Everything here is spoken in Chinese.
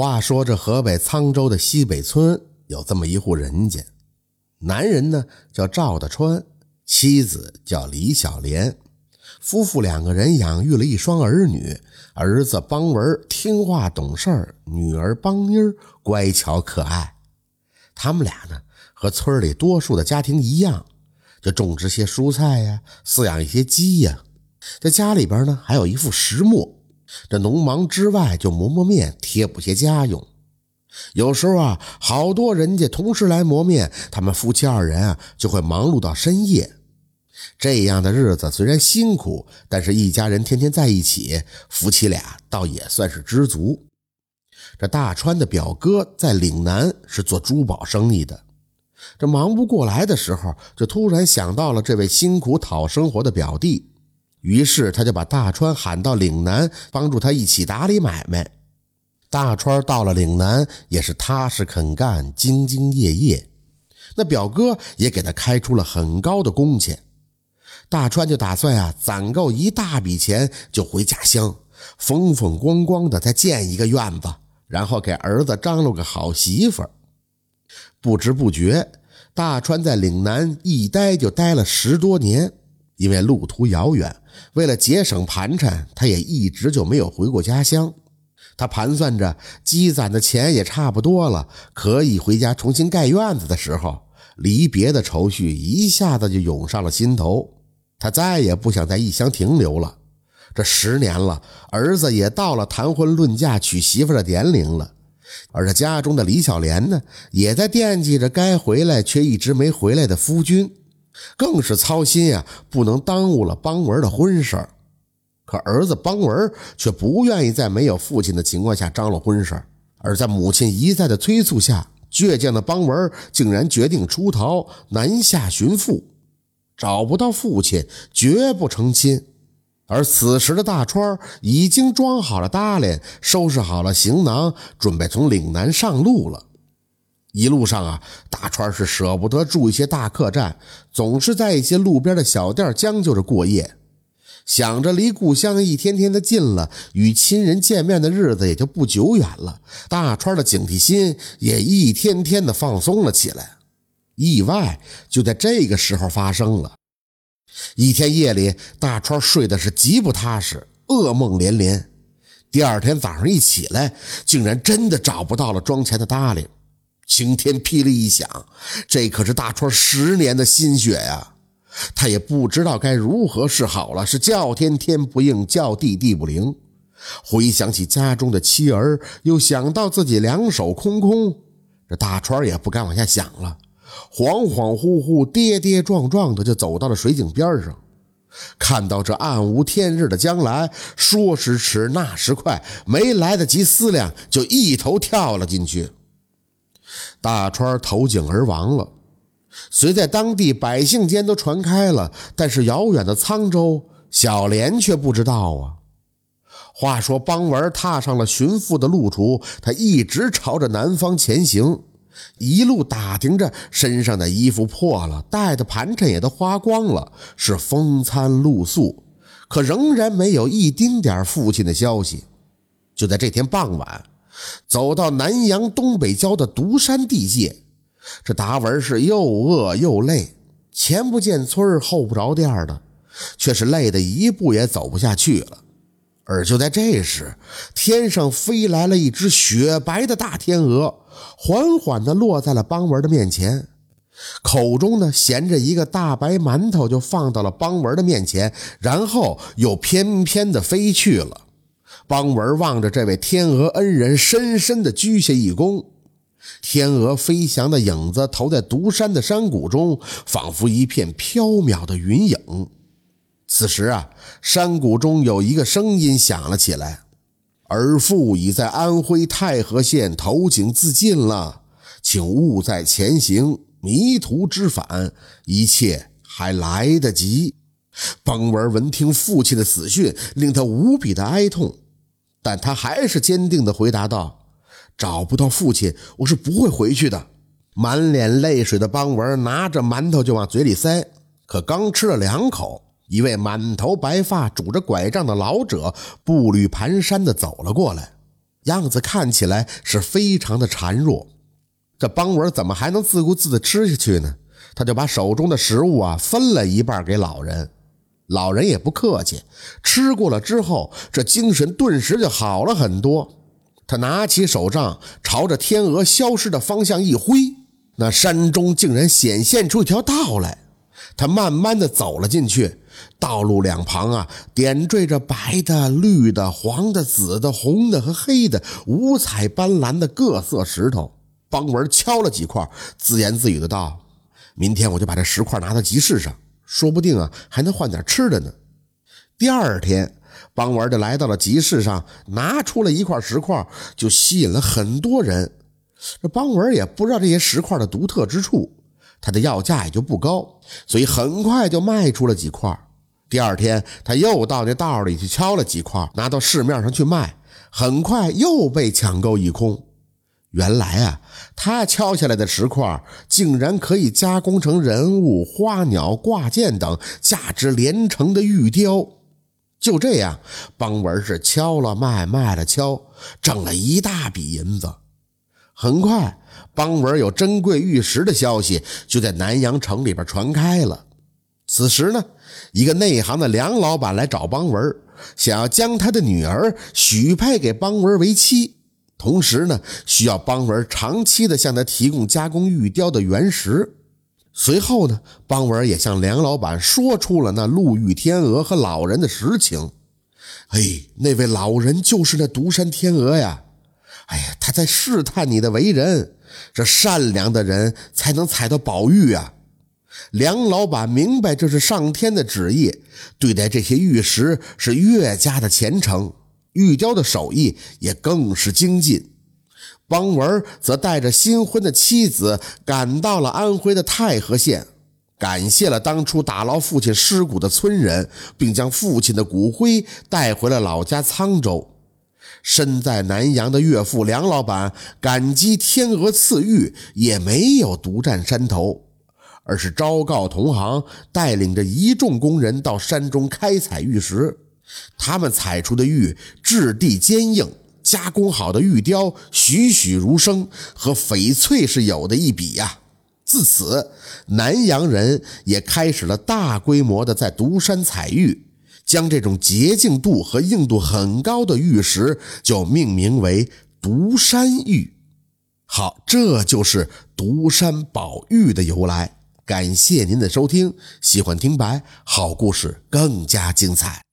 话说这河北沧州的西北村有这么一户人家，男人呢叫赵大川，妻子叫李小莲，夫妇两个人养育了一双儿女，儿子邦文听话懂事儿女儿邦妮儿乖巧可爱。他们俩呢和村里多数的家庭一样，就种植些蔬菜呀，饲养一些鸡呀，在家里边呢还有一副石磨。这农忙之外，就磨磨面，贴补些家用。有时候啊，好多人家同时来磨面，他们夫妻二人啊就会忙碌到深夜。这样的日子虽然辛苦，但是一家人天天在一起，夫妻俩倒也算是知足。这大川的表哥在岭南是做珠宝生意的，这忙不过来的时候，就突然想到了这位辛苦讨生活的表弟。于是他就把大川喊到岭南，帮助他一起打理买卖。大川到了岭南，也是踏实肯干、兢兢业业。那表哥也给他开出了很高的工钱。大川就打算啊，攒够一大笔钱就回家乡，风风光光的再建一个院子，然后给儿子张罗个好媳妇儿。不知不觉，大川在岭南一待就待了十多年。因为路途遥远，为了节省盘缠，他也一直就没有回过家乡。他盘算着积攒的钱也差不多了，可以回家重新盖院子的时候，离别的愁绪一下子就涌上了心头。他再也不想在异乡停留了。这十年了，儿子也到了谈婚论嫁娶媳妇的年龄了，而这家中的李小莲呢，也在惦记着该回来却一直没回来的夫君。更是操心呀，不能耽误了邦文的婚事可儿子邦文却不愿意在没有父亲的情况下张罗婚事而在母亲一再的催促下，倔强的邦文竟然决定出逃南下寻父。找不到父亲，绝不成亲。而此时的大川已经装好了搭链，收拾好了行囊，准备从岭南上路了。一路上啊，大川是舍不得住一些大客栈，总是在一些路边的小店将就着过夜。想着离故乡一天天的近了，与亲人见面的日子也就不久远了，大川的警惕心也一天天的放松了起来。意外就在这个时候发生了。一天夜里，大川睡的是极不踏实，噩梦连连。第二天早上一起来，竟然真的找不到了装钱的搭理。晴天霹雳一响，这可是大川十年的心血呀！他也不知道该如何是好了，是叫天天不应，叫地地不灵。回想起家中的妻儿，又想到自己两手空空，这大川也不敢往下想了，恍恍惚惚、跌跌撞撞的就走到了水井边上，看到这暗无天日的将来，说时迟，那时快，没来得及思量，就一头跳了进去。大川投井而亡了，虽在当地百姓间都传开了，但是遥远的沧州，小莲却不知道啊。话说邦文踏上了寻父的路途，他一直朝着南方前行，一路打听着身上的衣服破了，带的盘缠也都花光了，是风餐露宿，可仍然没有一丁点父亲的消息。就在这天傍晚。走到南阳东北郊的独山地界，这达文是又饿又累，前不见村后不着店的，却是累得一步也走不下去了。而就在这时，天上飞来了一只雪白的大天鹅，缓缓地落在了邦文的面前，口中呢衔着一个大白馒头，就放到了邦文的面前，然后又翩翩地飞去了。邦文望着这位天鹅恩人，深深地鞠下一躬。天鹅飞翔的影子投在独山的山谷中，仿佛一片飘渺的云影。此时啊，山谷中有一个声音响了起来：“儿父已在安徽太和县投井自尽了，请勿再前行，迷途知返，一切还来得及。”邦文闻听父亲的死讯，令他无比的哀痛。但他还是坚定地回答道：“找不到父亲，我是不会回去的。”满脸泪水的邦文拿着馒头就往嘴里塞，可刚吃了两口，一位满头白发、拄着拐杖的老者步履蹒跚地走了过来。样子看起来是非常的孱弱。这邦文怎么还能自顾自的吃下去呢？他就把手中的食物啊分了一半给老人，老人也不客气，吃过了之后，这精神顿时就好了很多。他拿起手杖，朝着天鹅消失的方向一挥，那山中竟然显现出一条道来。他慢慢的走了进去，道路两旁啊，点缀着白的、绿的、黄的、紫的、红的和黑的五彩斑斓的各色石头。邦文敲了几块，自言自语的道：“明天我就把这石块拿到集市上，说不定啊，还能换点吃的呢。”第二天。邦文就来到了集市上，拿出了一块石块，就吸引了很多人。这邦文也不知道这些石块的独特之处，他的要价也就不高，所以很快就卖出了几块。第二天，他又到那道里去敲了几块，拿到市面上去卖，很快又被抢购一空。原来啊，他敲下来的石块竟然可以加工成人物、花鸟、挂件等价值连城的玉雕。就这样，邦文是敲了卖，卖了敲，挣了一大笔银子。很快，邦文有珍贵玉石的消息就在南阳城里边传开了。此时呢，一个内行的梁老板来找邦文，想要将他的女儿许配给邦文为妻，同时呢，需要邦文长期的向他提供加工玉雕的原石。随后呢，邦文也向梁老板说出了那陆玉天鹅和老人的实情。哎，那位老人就是那独山天鹅呀！哎呀，他在试探你的为人，这善良的人才能采到宝玉啊！梁老板明白这是上天的旨意，对待这些玉石是越加的虔诚，玉雕的手艺也更是精进。邦文则带着新婚的妻子赶到了安徽的太和县，感谢了当初打捞父亲尸骨的村人，并将父亲的骨灰带回了老家沧州。身在南阳的岳父梁老板感激天鹅赐玉，也没有独占山头，而是昭告同行，带领着一众工人到山中开采玉石。他们采出的玉质地坚硬。加工好的玉雕栩栩如生，和翡翠是有的一比呀。自此，南阳人也开始了大规模的在独山采玉，将这种洁净度和硬度很高的玉石就命名为独山玉。好，这就是独山宝玉的由来。感谢您的收听，喜欢听白好故事更加精彩。